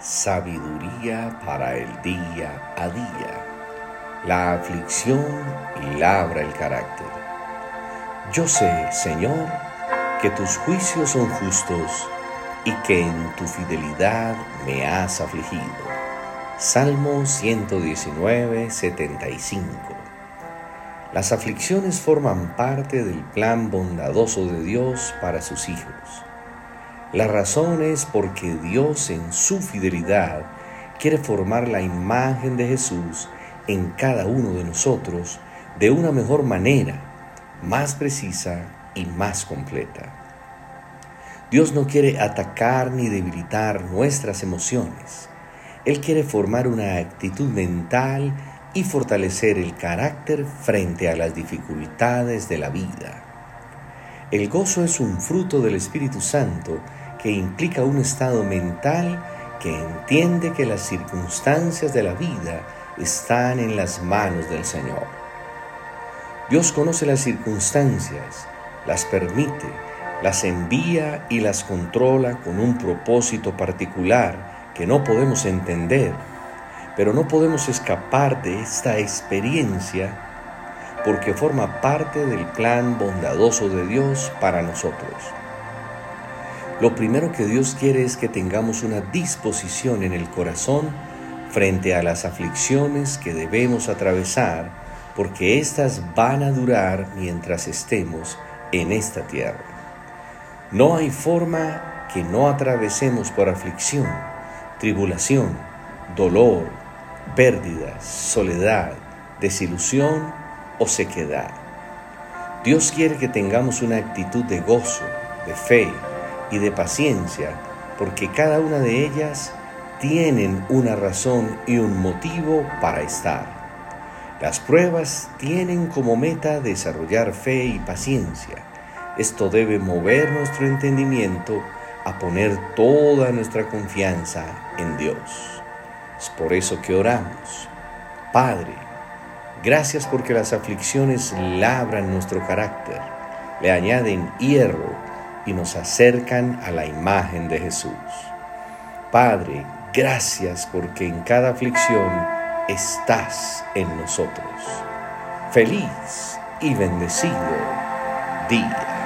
sabiduría para el día a día. La aflicción labra el carácter. Yo sé, Señor, que tus juicios son justos y que en tu fidelidad me has afligido. Salmo 119, 75. Las aflicciones forman parte del plan bondadoso de Dios para sus hijos. La razón es porque Dios en su fidelidad quiere formar la imagen de Jesús en cada uno de nosotros de una mejor manera, más precisa y más completa. Dios no quiere atacar ni debilitar nuestras emociones. Él quiere formar una actitud mental y fortalecer el carácter frente a las dificultades de la vida. El gozo es un fruto del Espíritu Santo que implica un estado mental que entiende que las circunstancias de la vida están en las manos del Señor. Dios conoce las circunstancias, las permite, las envía y las controla con un propósito particular que no podemos entender, pero no podemos escapar de esta experiencia porque forma parte del plan bondadoso de Dios para nosotros. Lo primero que Dios quiere es que tengamos una disposición en el corazón frente a las aflicciones que debemos atravesar, porque éstas van a durar mientras estemos en esta tierra. No hay forma que no atravesemos por aflicción, tribulación, dolor, pérdidas, soledad, desilusión o sequedad. Dios quiere que tengamos una actitud de gozo, de fe, y de paciencia, porque cada una de ellas tienen una razón y un motivo para estar. Las pruebas tienen como meta desarrollar fe y paciencia. Esto debe mover nuestro entendimiento a poner toda nuestra confianza en Dios. Es por eso que oramos. Padre, gracias porque las aflicciones labran nuestro carácter, le añaden hierro y nos acercan a la imagen de Jesús. Padre, gracias porque en cada aflicción estás en nosotros. Feliz y bendecido día.